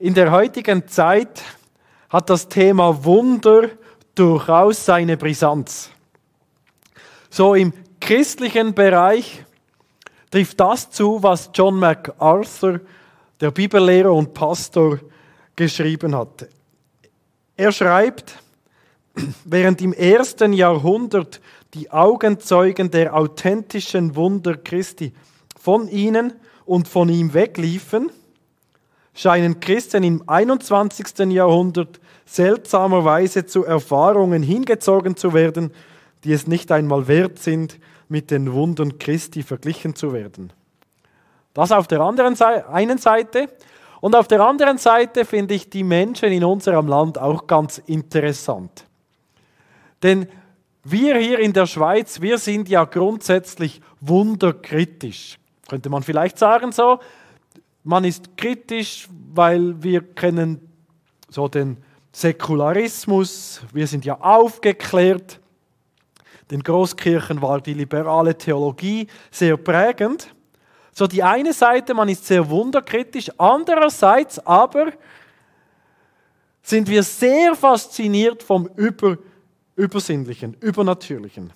In der heutigen Zeit hat das Thema Wunder durchaus seine Brisanz. So im christlichen Bereich trifft das zu, was John MacArthur, der Bibellehrer und Pastor, geschrieben hat. Er schreibt, während im ersten Jahrhundert die Augenzeugen der authentischen Wunder Christi von ihnen und von ihm wegliefen, scheinen Christen im 21. Jahrhundert seltsamerweise zu Erfahrungen hingezogen zu werden, die es nicht einmal wert sind, mit den Wundern Christi verglichen zu werden. Das auf der anderen Seite, einen Seite. Und auf der anderen Seite finde ich die Menschen in unserem Land auch ganz interessant. Denn wir hier in der Schweiz, wir sind ja grundsätzlich wunderkritisch. Könnte man vielleicht sagen so. Man ist kritisch, weil wir kennen so den Säkularismus, wir sind ja aufgeklärt. Den Großkirchen war die liberale Theologie sehr prägend. So die eine Seite, man ist sehr wunderkritisch, andererseits aber sind wir sehr fasziniert vom Über, Übersinnlichen, Übernatürlichen.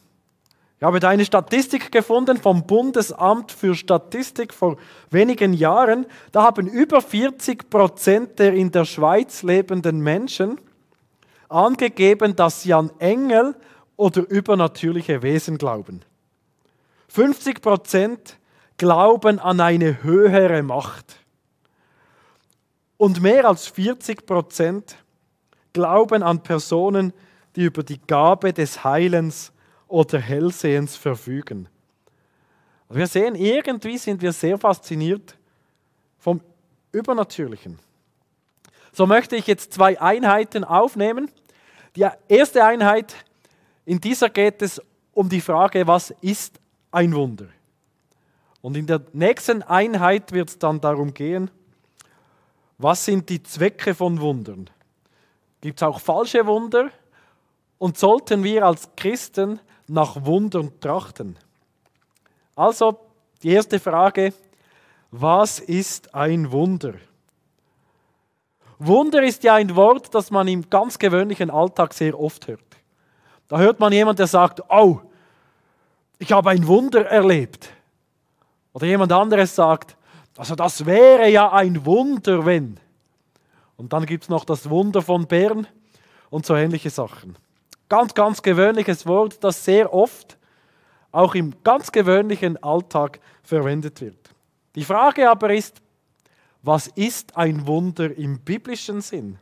Ich habe da eine Statistik gefunden vom Bundesamt für Statistik vor wenigen Jahren. Da haben über 40 Prozent der in der Schweiz lebenden Menschen angegeben, dass sie an Engel oder übernatürliche Wesen glauben. 50 Prozent glauben an eine höhere Macht. Und mehr als 40 Prozent glauben an Personen, die über die Gabe des Heilens oder Hellsehens verfügen. Wir sehen, irgendwie sind wir sehr fasziniert vom Übernatürlichen. So möchte ich jetzt zwei Einheiten aufnehmen. Die erste Einheit, in dieser geht es um die Frage, was ist ein Wunder? Und in der nächsten Einheit wird es dann darum gehen, was sind die Zwecke von Wundern? Gibt es auch falsche Wunder? Und sollten wir als Christen nach Wundern trachten? Also die erste Frage, was ist ein Wunder? Wunder ist ja ein Wort, das man im ganz gewöhnlichen Alltag sehr oft hört. Da hört man jemand, der sagt, oh, ich habe ein Wunder erlebt. Oder jemand anderes sagt, also das wäre ja ein Wunder, wenn. Und dann gibt es noch das Wunder von Bern und so ähnliche Sachen. Ganz, ganz gewöhnliches Wort, das sehr oft auch im ganz gewöhnlichen Alltag verwendet wird. Die Frage aber ist, was ist ein Wunder im biblischen Sinn?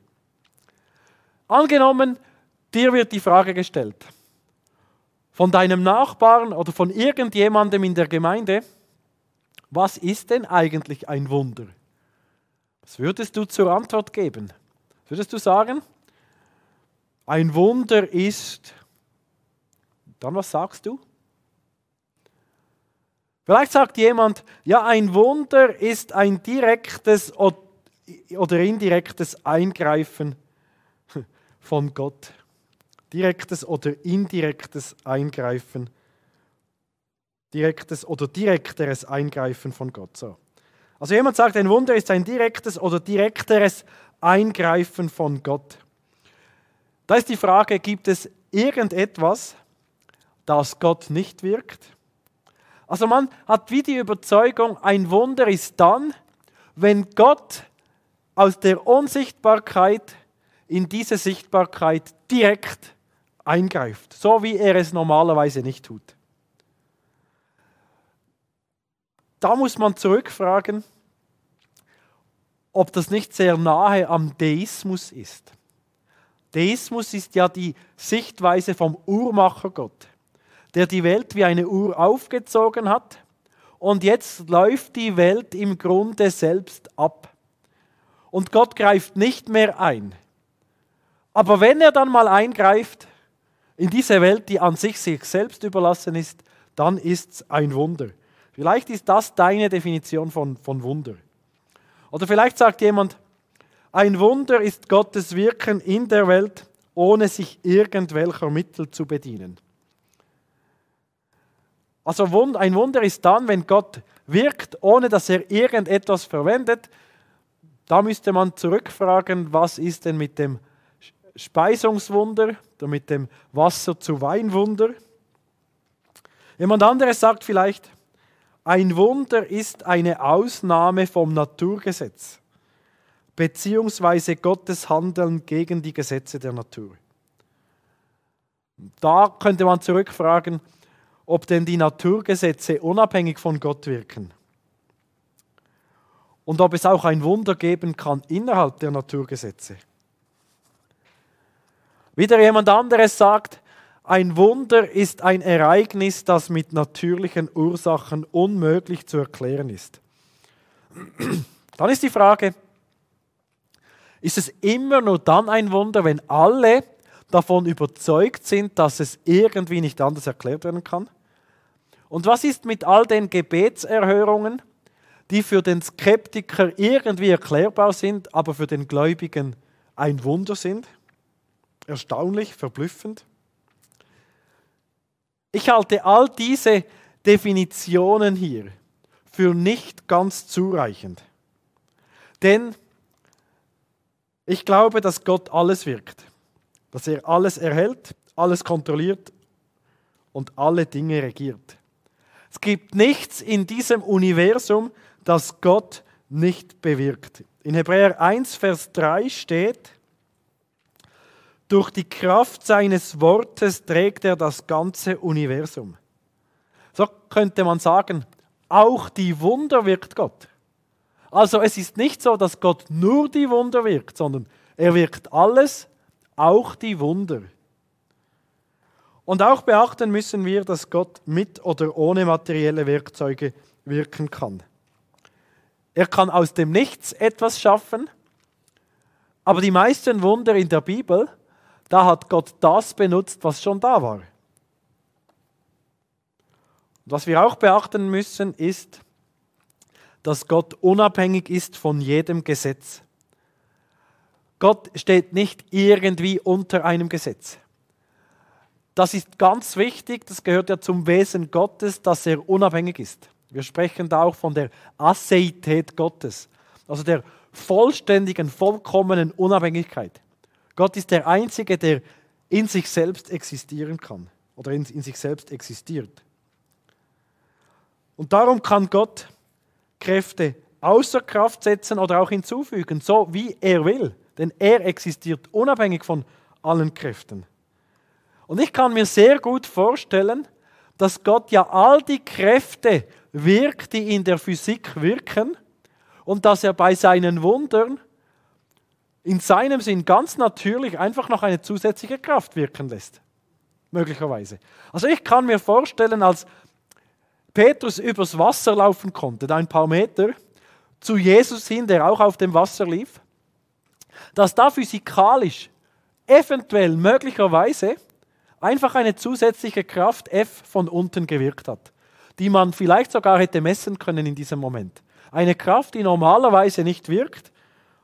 Angenommen, dir wird die Frage gestellt, von deinem Nachbarn oder von irgendjemandem in der Gemeinde, was ist denn eigentlich ein Wunder? Was würdest du zur Antwort geben? Würdest du sagen, ein Wunder ist, dann was sagst du? Vielleicht sagt jemand, ja, ein Wunder ist ein direktes oder indirektes Eingreifen von Gott. Direktes oder indirektes Eingreifen. Direktes oder direkteres Eingreifen von Gott. So. Also jemand sagt, ein Wunder ist ein direktes oder direkteres Eingreifen von Gott. Da ist die Frage, gibt es irgendetwas, das Gott nicht wirkt? Also man hat wie die Überzeugung, ein Wunder ist dann, wenn Gott aus der Unsichtbarkeit in diese Sichtbarkeit direkt eingreift, so wie er es normalerweise nicht tut. Da muss man zurückfragen, ob das nicht sehr nahe am Deismus ist. Deismus ist ja die Sichtweise vom Uhrmacher Gott der die Welt wie eine Uhr aufgezogen hat und jetzt läuft die Welt im Grunde selbst ab. Und Gott greift nicht mehr ein. Aber wenn er dann mal eingreift in diese Welt, die an sich sich selbst überlassen ist, dann ist es ein Wunder. Vielleicht ist das deine Definition von, von Wunder. Oder vielleicht sagt jemand, ein Wunder ist Gottes Wirken in der Welt, ohne sich irgendwelcher Mittel zu bedienen. Also ein Wunder ist dann, wenn Gott wirkt, ohne dass er irgendetwas verwendet. da müsste man zurückfragen, was ist denn mit dem Speisungswunder oder mit dem Wasser zu Weinwunder? Jemand anderes sagt vielleicht, ein Wunder ist eine Ausnahme vom Naturgesetz, beziehungsweise Gottes Handeln gegen die Gesetze der Natur. Da könnte man zurückfragen, ob denn die Naturgesetze unabhängig von Gott wirken und ob es auch ein Wunder geben kann innerhalb der Naturgesetze. Wieder jemand anderes sagt, ein Wunder ist ein Ereignis, das mit natürlichen Ursachen unmöglich zu erklären ist. Dann ist die Frage, ist es immer nur dann ein Wunder, wenn alle davon überzeugt sind, dass es irgendwie nicht anders erklärt werden kann? Und was ist mit all den Gebetserhörungen, die für den Skeptiker irgendwie erklärbar sind, aber für den Gläubigen ein Wunder sind? Erstaunlich, verblüffend. Ich halte all diese Definitionen hier für nicht ganz zureichend. Denn ich glaube, dass Gott alles wirkt, dass er alles erhält, alles kontrolliert und alle Dinge regiert. Es gibt nichts in diesem Universum, das Gott nicht bewirkt. In Hebräer 1, Vers 3 steht, durch die Kraft seines Wortes trägt er das ganze Universum. So könnte man sagen, auch die Wunder wirkt Gott. Also es ist nicht so, dass Gott nur die Wunder wirkt, sondern er wirkt alles, auch die Wunder. Und auch beachten müssen wir, dass Gott mit oder ohne materielle Werkzeuge wirken kann. Er kann aus dem Nichts etwas schaffen, aber die meisten Wunder in der Bibel, da hat Gott das benutzt, was schon da war. Und was wir auch beachten müssen, ist, dass Gott unabhängig ist von jedem Gesetz. Gott steht nicht irgendwie unter einem Gesetz. Das ist ganz wichtig, das gehört ja zum Wesen Gottes, dass er unabhängig ist. Wir sprechen da auch von der Asseität Gottes, also der vollständigen, vollkommenen Unabhängigkeit. Gott ist der Einzige, der in sich selbst existieren kann oder in, in sich selbst existiert. Und darum kann Gott Kräfte außer Kraft setzen oder auch hinzufügen, so wie er will. Denn er existiert unabhängig von allen Kräften. Und ich kann mir sehr gut vorstellen, dass Gott ja all die Kräfte wirkt, die in der Physik wirken und dass er bei seinen Wundern in seinem Sinn ganz natürlich einfach noch eine zusätzliche Kraft wirken lässt. Möglicherweise. Also ich kann mir vorstellen, als Petrus übers Wasser laufen konnte, ein paar Meter, zu Jesus hin, der auch auf dem Wasser lief, dass da physikalisch eventuell möglicherweise einfach eine zusätzliche Kraft F von unten gewirkt hat die man vielleicht sogar hätte messen können in diesem Moment. Eine Kraft, die normalerweise nicht wirkt.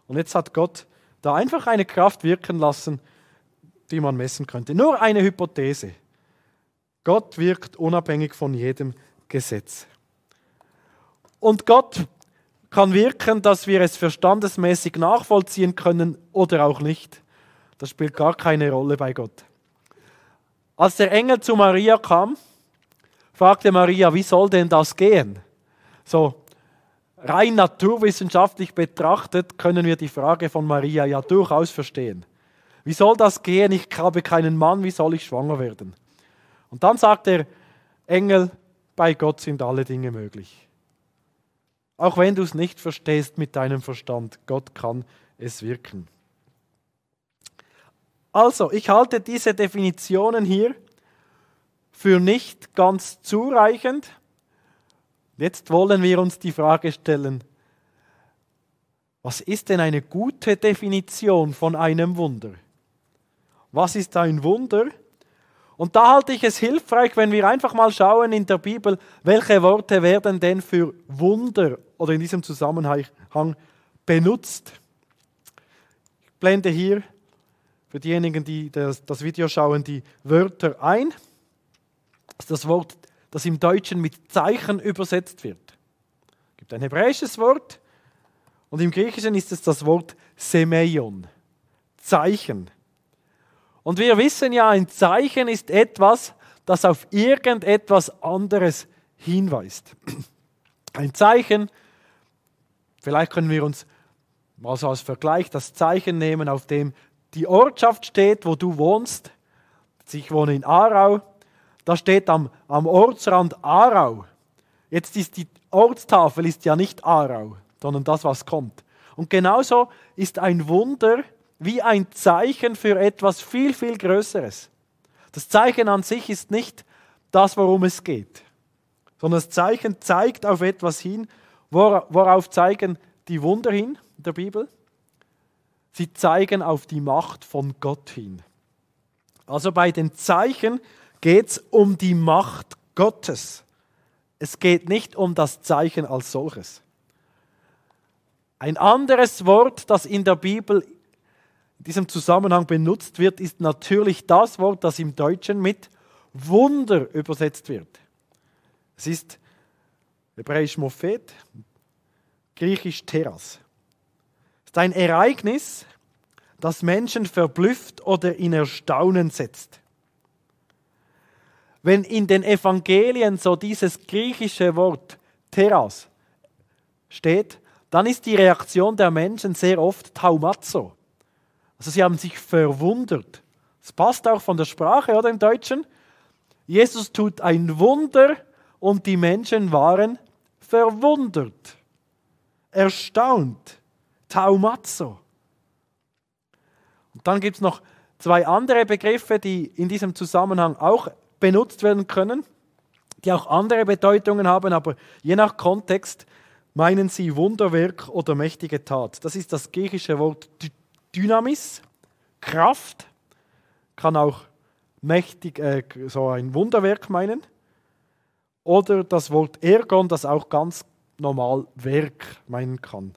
Und jetzt hat Gott da einfach eine Kraft wirken lassen, die man messen könnte. Nur eine Hypothese. Gott wirkt unabhängig von jedem Gesetz. Und Gott kann wirken, dass wir es verstandesmäßig nachvollziehen können oder auch nicht. Das spielt gar keine Rolle bei Gott. Als der Engel zu Maria kam, fragte Maria, wie soll denn das gehen? So rein naturwissenschaftlich betrachtet können wir die Frage von Maria ja durchaus verstehen. Wie soll das gehen? Ich habe keinen Mann, wie soll ich schwanger werden? Und dann sagt der Engel, bei Gott sind alle Dinge möglich. Auch wenn du es nicht verstehst mit deinem Verstand, Gott kann es wirken. Also, ich halte diese Definitionen hier für nicht ganz zureichend. Jetzt wollen wir uns die Frage stellen, was ist denn eine gute Definition von einem Wunder? Was ist ein Wunder? Und da halte ich es hilfreich, wenn wir einfach mal schauen in der Bibel, welche Worte werden denn für Wunder oder in diesem Zusammenhang benutzt. Ich blende hier für diejenigen, die das, Video schauen, die Wörter ein ist das Wort, das im Deutschen mit Zeichen übersetzt wird. Es gibt ein hebräisches Wort Und im Griechischen ist es das Wort Semeion, Zeichen. Und wir wissen ja, ein Zeichen ist etwas, das auf irgendetwas anderes hinweist. Ein Zeichen, vielleicht können wir uns mal so als Vergleich das Zeichen nehmen, auf dem die Ortschaft steht, wo du wohnst. Ich wohne in Aarau. Da steht am, am Ortsrand Aarau. Jetzt ist die Ortstafel ist ja nicht Aarau, sondern das, was kommt. Und genauso ist ein Wunder wie ein Zeichen für etwas viel, viel Größeres. Das Zeichen an sich ist nicht das, worum es geht, sondern das Zeichen zeigt auf etwas hin. Worauf zeigen die Wunder hin in der Bibel? Sie zeigen auf die Macht von Gott hin. Also bei den Zeichen geht es um die Macht Gottes. Es geht nicht um das Zeichen als solches. Ein anderes Wort, das in der Bibel diesem Zusammenhang benutzt wird, ist natürlich das Wort, das im Deutschen mit Wunder übersetzt wird. Es ist hebräisch Mophet, griechisch Teras. Es ist ein Ereignis, das Menschen verblüfft oder in Erstaunen setzt. Wenn in den Evangelien so dieses griechische Wort Teras steht, dann ist die Reaktion der Menschen sehr oft Taumazo. Also sie haben sich verwundert. Das passt auch von der Sprache, oder im Deutschen? Jesus tut ein Wunder und die Menschen waren verwundert, erstaunt, Taumazo. Und dann gibt es noch zwei andere Begriffe, die in diesem Zusammenhang auch benutzt werden können, die auch andere Bedeutungen haben, aber je nach Kontext meinen sie Wunderwerk oder mächtige Tat. Das ist das griechische Wort Dynamis, Kraft, kann auch mächtig, äh, so ein Wunderwerk meinen. Oder das Wort Ergon, das auch ganz normal Werk meinen kann.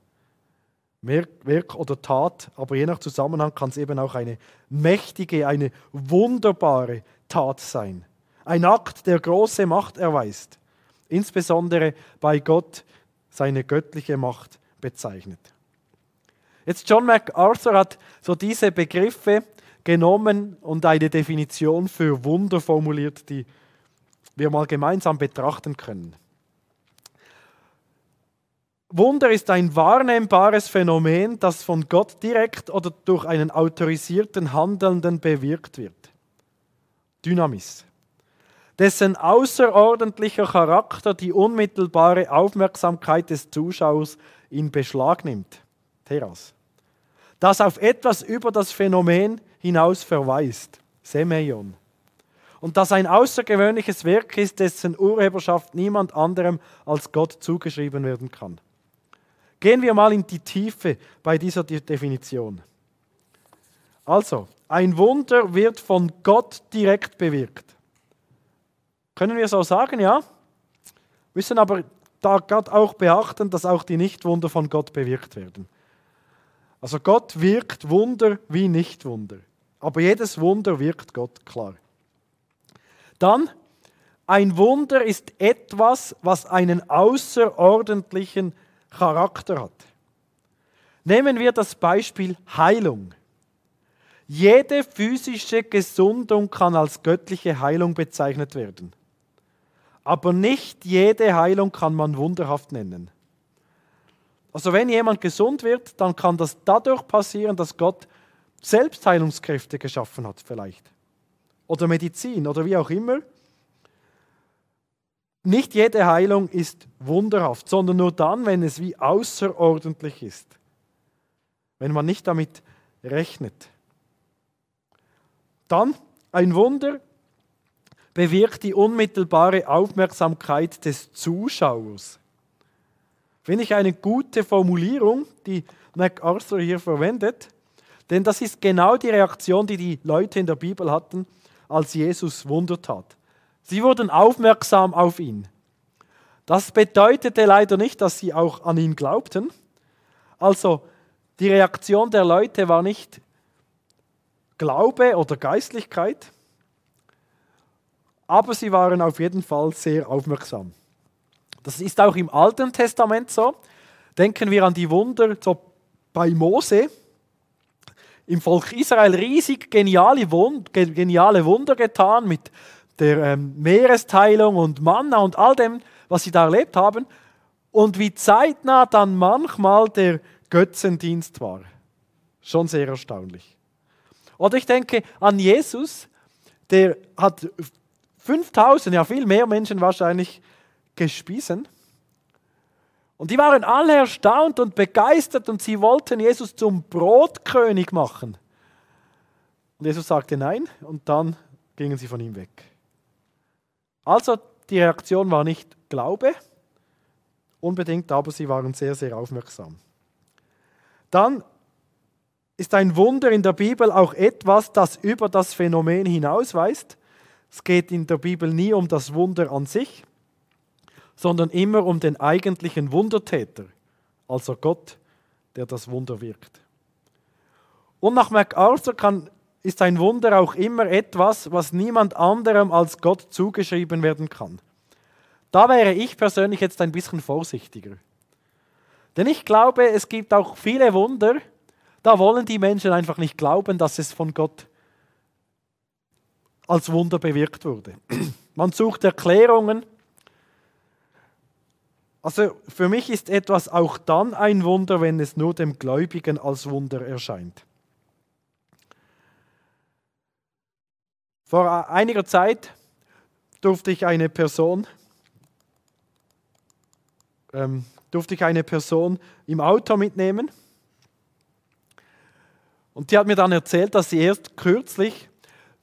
Werk oder Tat, aber je nach Zusammenhang kann es eben auch eine mächtige, eine wunderbare Tat sein. Ein Akt, der große Macht erweist, insbesondere bei Gott seine göttliche Macht bezeichnet. Jetzt John MacArthur hat so diese Begriffe genommen und eine Definition für Wunder formuliert, die wir mal gemeinsam betrachten können. Wunder ist ein wahrnehmbares Phänomen, das von Gott direkt oder durch einen autorisierten Handelnden bewirkt wird. Dynamis. Dessen außerordentlicher Charakter die unmittelbare Aufmerksamkeit des Zuschauers in Beschlag nimmt. Teras das auf etwas über das Phänomen hinaus verweist. Semeion. Und das ein außergewöhnliches Werk ist, dessen Urheberschaft niemand anderem als Gott zugeschrieben werden kann. Gehen wir mal in die Tiefe bei dieser Definition. Also, ein Wunder wird von Gott direkt bewirkt. Können wir so sagen, ja? Müssen aber da Gott auch beachten, dass auch die Nichtwunder von Gott bewirkt werden. Also Gott wirkt Wunder wie Nichtwunder. Aber jedes Wunder wirkt Gott, klar. Dann, ein Wunder ist etwas, was einen außerordentlichen Charakter hat. Nehmen wir das Beispiel Heilung. Jede physische Gesundung kann als göttliche Heilung bezeichnet werden. Aber nicht jede Heilung kann man wunderhaft nennen. Also wenn jemand gesund wird, dann kann das dadurch passieren, dass Gott Selbstheilungskräfte geschaffen hat vielleicht. Oder Medizin oder wie auch immer. Nicht jede Heilung ist wunderhaft, sondern nur dann, wenn es wie außerordentlich ist. Wenn man nicht damit rechnet. Dann ein Wunder bewirkt die unmittelbare Aufmerksamkeit des Zuschauers. Finde ich eine gute Formulierung, die MacArthur hier verwendet, denn das ist genau die Reaktion, die die Leute in der Bibel hatten, als Jesus Wunder tat. Sie wurden aufmerksam auf ihn. Das bedeutete leider nicht, dass sie auch an ihn glaubten. Also die Reaktion der Leute war nicht Glaube oder Geistlichkeit, aber sie waren auf jeden Fall sehr aufmerksam. Das ist auch im Alten Testament so. Denken wir an die Wunder so bei Mose. Im Volk Israel riesig geniale, Wund, geniale Wunder getan mit der ähm, Meeresteilung und Manna und all dem, was sie da erlebt haben. Und wie zeitnah dann manchmal der Götzendienst war. Schon sehr erstaunlich. Oder ich denke an Jesus, der hat 5000, ja viel mehr Menschen wahrscheinlich gespiesen. Und die waren alle erstaunt und begeistert und sie wollten Jesus zum Brotkönig machen. Und Jesus sagte nein und dann gingen sie von ihm weg. Also die Reaktion war nicht Glaube, unbedingt, aber sie waren sehr, sehr aufmerksam. Dann ist ein Wunder in der Bibel auch etwas, das über das Phänomen hinausweist. Es geht in der Bibel nie um das Wunder an sich, sondern immer um den eigentlichen Wundertäter, also Gott, der das Wunder wirkt. Und nach MacArthur kann, ist ein Wunder auch immer etwas, was niemand anderem als Gott zugeschrieben werden kann. Da wäre ich persönlich jetzt ein bisschen vorsichtiger. Denn ich glaube, es gibt auch viele Wunder, da wollen die Menschen einfach nicht glauben, dass es von Gott als Wunder bewirkt wurde. Man sucht Erklärungen. Also für mich ist etwas auch dann ein Wunder, wenn es nur dem Gläubigen als Wunder erscheint. Vor einiger Zeit durfte ich eine Person ähm, durfte ich eine Person im Auto mitnehmen. Und die hat mir dann erzählt, dass sie erst kürzlich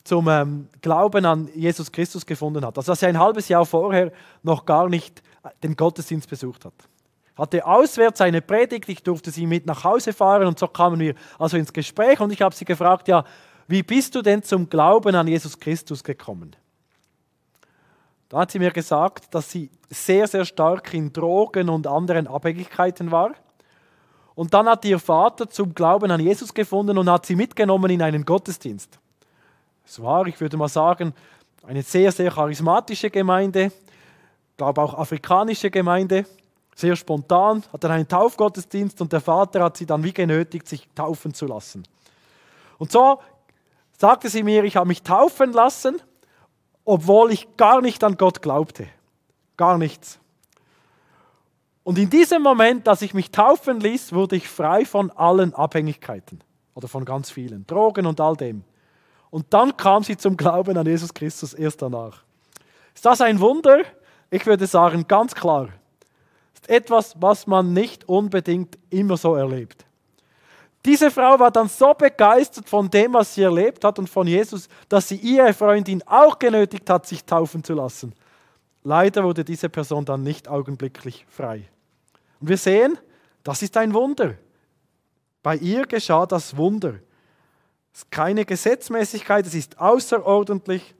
zum ähm, Glauben an Jesus Christus gefunden hat. Also dass sie ein halbes Jahr vorher noch gar nicht den Gottesdienst besucht hat. Hatte auswärts eine Predigt, ich durfte sie mit nach Hause fahren und so kamen wir also ins Gespräch und ich habe sie gefragt, ja, wie bist du denn zum Glauben an Jesus Christus gekommen? Da hat sie mir gesagt, dass sie sehr, sehr stark in Drogen und anderen Abhängigkeiten war. Und dann hat ihr Vater zum Glauben an Jesus gefunden und hat sie mitgenommen in einen Gottesdienst. Es war, ich würde mal sagen, eine sehr, sehr charismatische Gemeinde, glaube auch afrikanische Gemeinde, sehr spontan, hat dann einen Taufgottesdienst und der Vater hat sie dann wie genötigt, sich taufen zu lassen. Und so sagte sie mir, ich habe mich taufen lassen obwohl ich gar nicht an Gott glaubte. Gar nichts. Und in diesem Moment, dass ich mich taufen ließ, wurde ich frei von allen Abhängigkeiten oder von ganz vielen, Drogen und all dem. Und dann kam sie zum Glauben an Jesus Christus erst danach. Ist das ein Wunder? Ich würde sagen, ganz klar. Ist etwas, was man nicht unbedingt immer so erlebt. Diese Frau war dann so begeistert von dem, was sie erlebt hat und von Jesus, dass sie ihre Freundin auch genötigt hat, sich taufen zu lassen. Leider wurde diese Person dann nicht augenblicklich frei. Und wir sehen, das ist ein Wunder. Bei ihr geschah das Wunder. Es ist keine Gesetzmäßigkeit, es ist außerordentlich.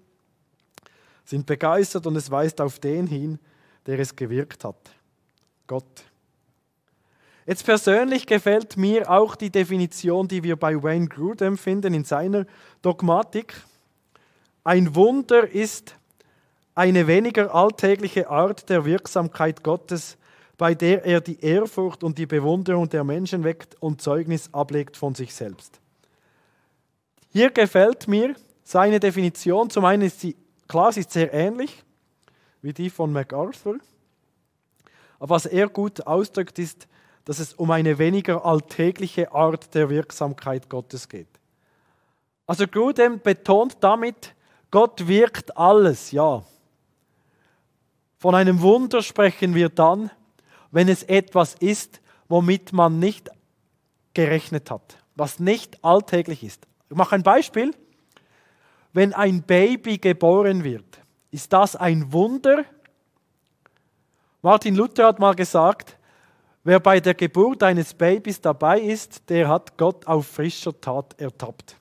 Sind begeistert und es weist auf den hin, der es gewirkt hat. Gott. Jetzt persönlich gefällt mir auch die Definition, die wir bei Wayne Grudem finden in seiner Dogmatik. Ein Wunder ist eine weniger alltägliche Art der Wirksamkeit Gottes, bei der er die Ehrfurcht und die Bewunderung der Menschen weckt und Zeugnis ablegt von sich selbst. Hier gefällt mir seine Definition. Zum einen ist sie, klar, sie ist sehr ähnlich wie die von MacArthur. Aber was er gut ausdrückt, ist, dass es um eine weniger alltägliche Art der Wirksamkeit Gottes geht. Also Grudem betont damit, Gott wirkt alles, ja. Von einem Wunder sprechen wir dann, wenn es etwas ist, womit man nicht gerechnet hat, was nicht alltäglich ist. Ich mache ein Beispiel. Wenn ein Baby geboren wird, ist das ein Wunder? Martin Luther hat mal gesagt, Wer bei der Geburt eines Babys dabei ist, der hat Gott auf frischer Tat ertappt.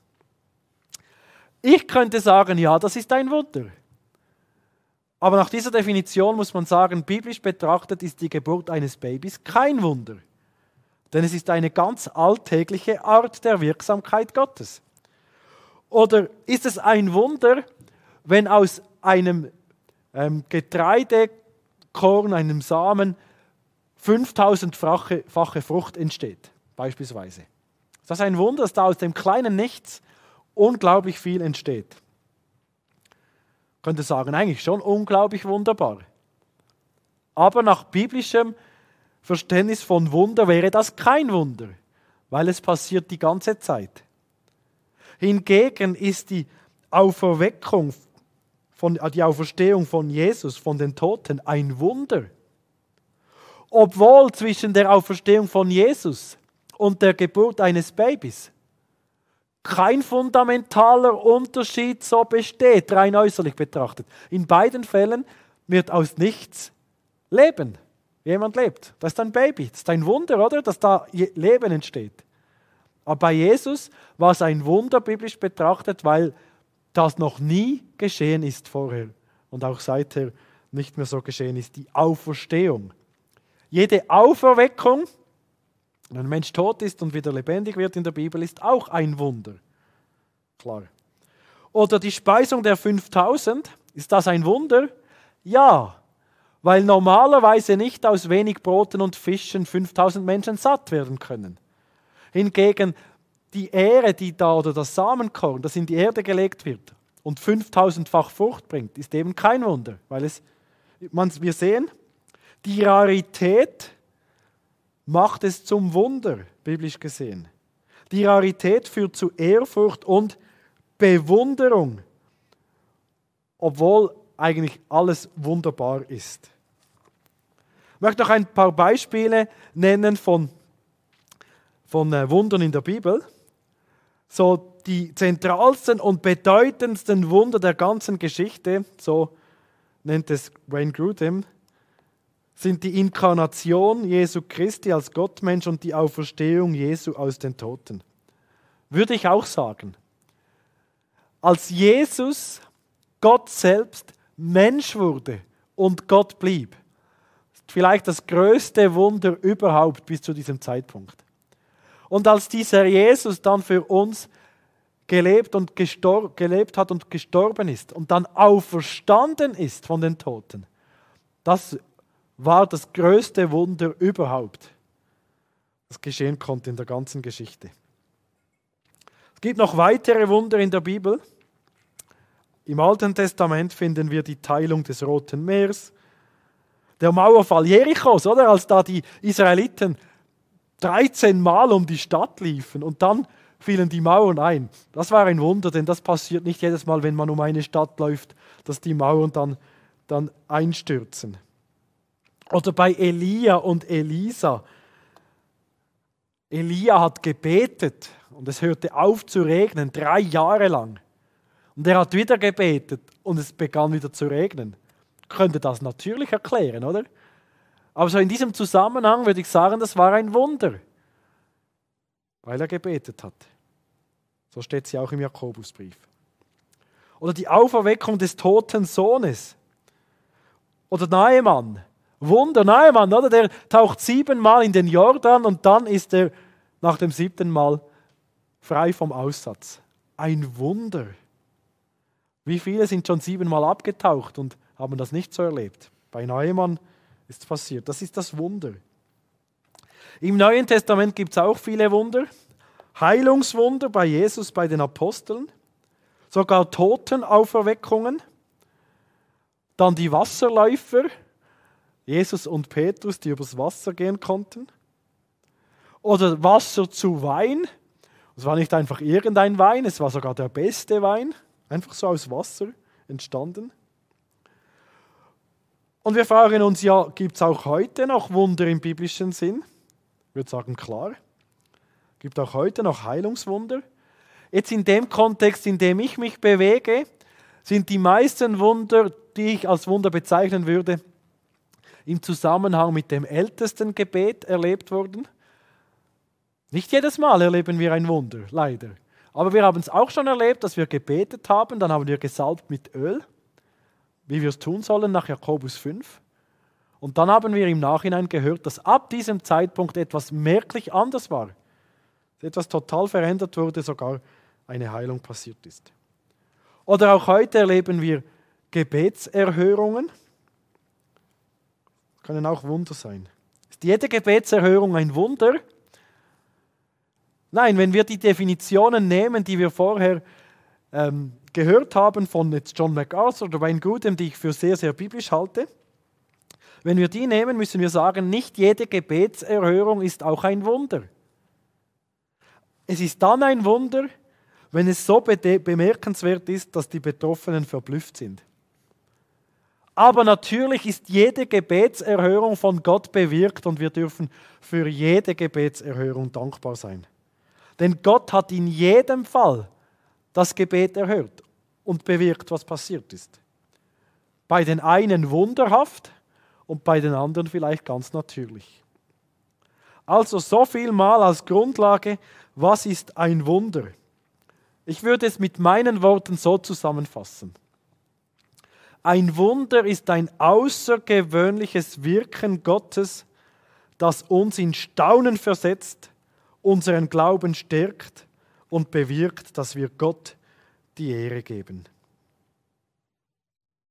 Ich könnte sagen, ja, das ist ein Wunder. Aber nach dieser Definition muss man sagen, biblisch betrachtet ist die Geburt eines Babys kein Wunder. Denn es ist eine ganz alltägliche Art der Wirksamkeit Gottes. Oder ist es ein Wunder, wenn aus einem ähm, Getreidekorn, einem Samen, 5000-fache Frucht entsteht, beispielsweise. Das ist ein Wunder, dass da aus dem kleinen Nichts unglaublich viel entsteht. Ich könnte sagen, eigentlich schon unglaublich wunderbar. Aber nach biblischem Verständnis von Wunder wäre das kein Wunder, weil es passiert die ganze Zeit. Hingegen ist die Auferweckung, von, äh, die Auferstehung von Jesus von den Toten ein Wunder. Obwohl zwischen der Auferstehung von Jesus und der Geburt eines Babys kein fundamentaler Unterschied so besteht, rein äußerlich betrachtet. In beiden Fällen wird aus nichts Leben. Jemand lebt. Das ist ein Baby. Das ist ein Wunder, oder? Dass da Leben entsteht. Aber bei Jesus war es ein Wunder biblisch betrachtet, weil das noch nie geschehen ist vorher und auch seither nicht mehr so geschehen ist. Die Auferstehung. Jede Auferweckung, wenn ein Mensch tot ist und wieder lebendig wird in der Bibel, ist auch ein Wunder. Klar. Oder die Speisung der 5000, ist das ein Wunder? Ja, weil normalerweise nicht aus wenig Broten und Fischen 5000 Menschen satt werden können. Hingegen die Ehre, die da oder das Samenkorn, das in die Erde gelegt wird und 5000-fach Frucht bringt, ist eben kein Wunder, weil es, man, wir sehen, die Rarität macht es zum Wunder, biblisch gesehen. Die Rarität führt zu Ehrfurcht und Bewunderung, obwohl eigentlich alles wunderbar ist. Ich möchte noch ein paar Beispiele nennen von, von äh, Wundern in der Bibel. So die zentralsten und bedeutendsten Wunder der ganzen Geschichte, so nennt es Wayne Grudem, sind die Inkarnation Jesu Christi als Gottmensch und die Auferstehung Jesu aus den Toten. Würde ich auch sagen. Als Jesus, Gott selbst, Mensch wurde und Gott blieb, vielleicht das größte Wunder überhaupt bis zu diesem Zeitpunkt. Und als dieser Jesus dann für uns gelebt, und gelebt hat und gestorben ist und dann auferstanden ist von den Toten, das war das größte Wunder überhaupt, das geschehen konnte in der ganzen Geschichte. Es gibt noch weitere Wunder in der Bibel. Im Alten Testament finden wir die Teilung des Roten Meeres, der Mauerfall Jerichos, oder? Als da die Israeliten 13 Mal um die Stadt liefen und dann fielen die Mauern ein. Das war ein Wunder, denn das passiert nicht jedes Mal, wenn man um eine Stadt läuft, dass die Mauern dann, dann einstürzen. Oder bei Elia und Elisa. Elia hat gebetet und es hörte auf zu regnen, drei Jahre lang. Und er hat wieder gebetet und es begann wieder zu regnen könnte das natürlich erklären, oder? Aber so in diesem Zusammenhang würde ich sagen, das war ein Wunder, weil er gebetet hat. So steht sie auch im Jakobusbrief. Oder die Auferweckung des toten Sohnes. Oder Naemann. Wunder, Naemann, oder? Der taucht siebenmal in den Jordan und dann ist er nach dem siebten Mal frei vom Aussatz. Ein Wunder. Wie viele sind schon siebenmal abgetaucht und haben das nicht so erlebt. Bei Neumann ist passiert. Das ist das Wunder. Im Neuen Testament gibt es auch viele Wunder. Heilungswunder bei Jesus, bei den Aposteln. Sogar Totenauferweckungen. Dann die Wasserläufer. Jesus und Petrus, die übers Wasser gehen konnten. Oder Wasser zu Wein. Es war nicht einfach irgendein Wein, es war sogar der beste Wein. Einfach so aus Wasser entstanden. Und wir fragen uns ja, gibt es auch heute noch Wunder im biblischen Sinn? Ich würde sagen, klar. Gibt auch heute noch Heilungswunder? Jetzt in dem Kontext, in dem ich mich bewege, sind die meisten Wunder, die ich als Wunder bezeichnen würde, im Zusammenhang mit dem ältesten Gebet erlebt worden. Nicht jedes Mal erleben wir ein Wunder, leider. Aber wir haben es auch schon erlebt, dass wir gebetet haben, dann haben wir gesalbt mit Öl wie wir es tun sollen nach Jakobus 5. Und dann haben wir im Nachhinein gehört, dass ab diesem Zeitpunkt etwas merklich anders war. Etwas total verändert wurde, sogar eine Heilung passiert ist. Oder auch heute erleben wir Gebetserhörungen. Das können auch Wunder sein. Ist jede Gebetserhörung ein Wunder? Nein, wenn wir die Definitionen nehmen, die wir vorher ähm, gehört haben von jetzt John MacArthur oder Wayne Grudem, die ich für sehr, sehr biblisch halte, wenn wir die nehmen, müssen wir sagen, nicht jede Gebetserhörung ist auch ein Wunder. Es ist dann ein Wunder, wenn es so bemerkenswert ist, dass die Betroffenen verblüfft sind. Aber natürlich ist jede Gebetserhörung von Gott bewirkt und wir dürfen für jede Gebetserhörung dankbar sein. Denn Gott hat in jedem Fall das Gebet erhört und bewirkt, was passiert ist. Bei den einen wunderhaft und bei den anderen vielleicht ganz natürlich. Also so viel mal als Grundlage, was ist ein Wunder? Ich würde es mit meinen Worten so zusammenfassen. Ein Wunder ist ein außergewöhnliches Wirken Gottes, das uns in Staunen versetzt, unseren Glauben stärkt und bewirkt, dass wir Gott die Ehre geben.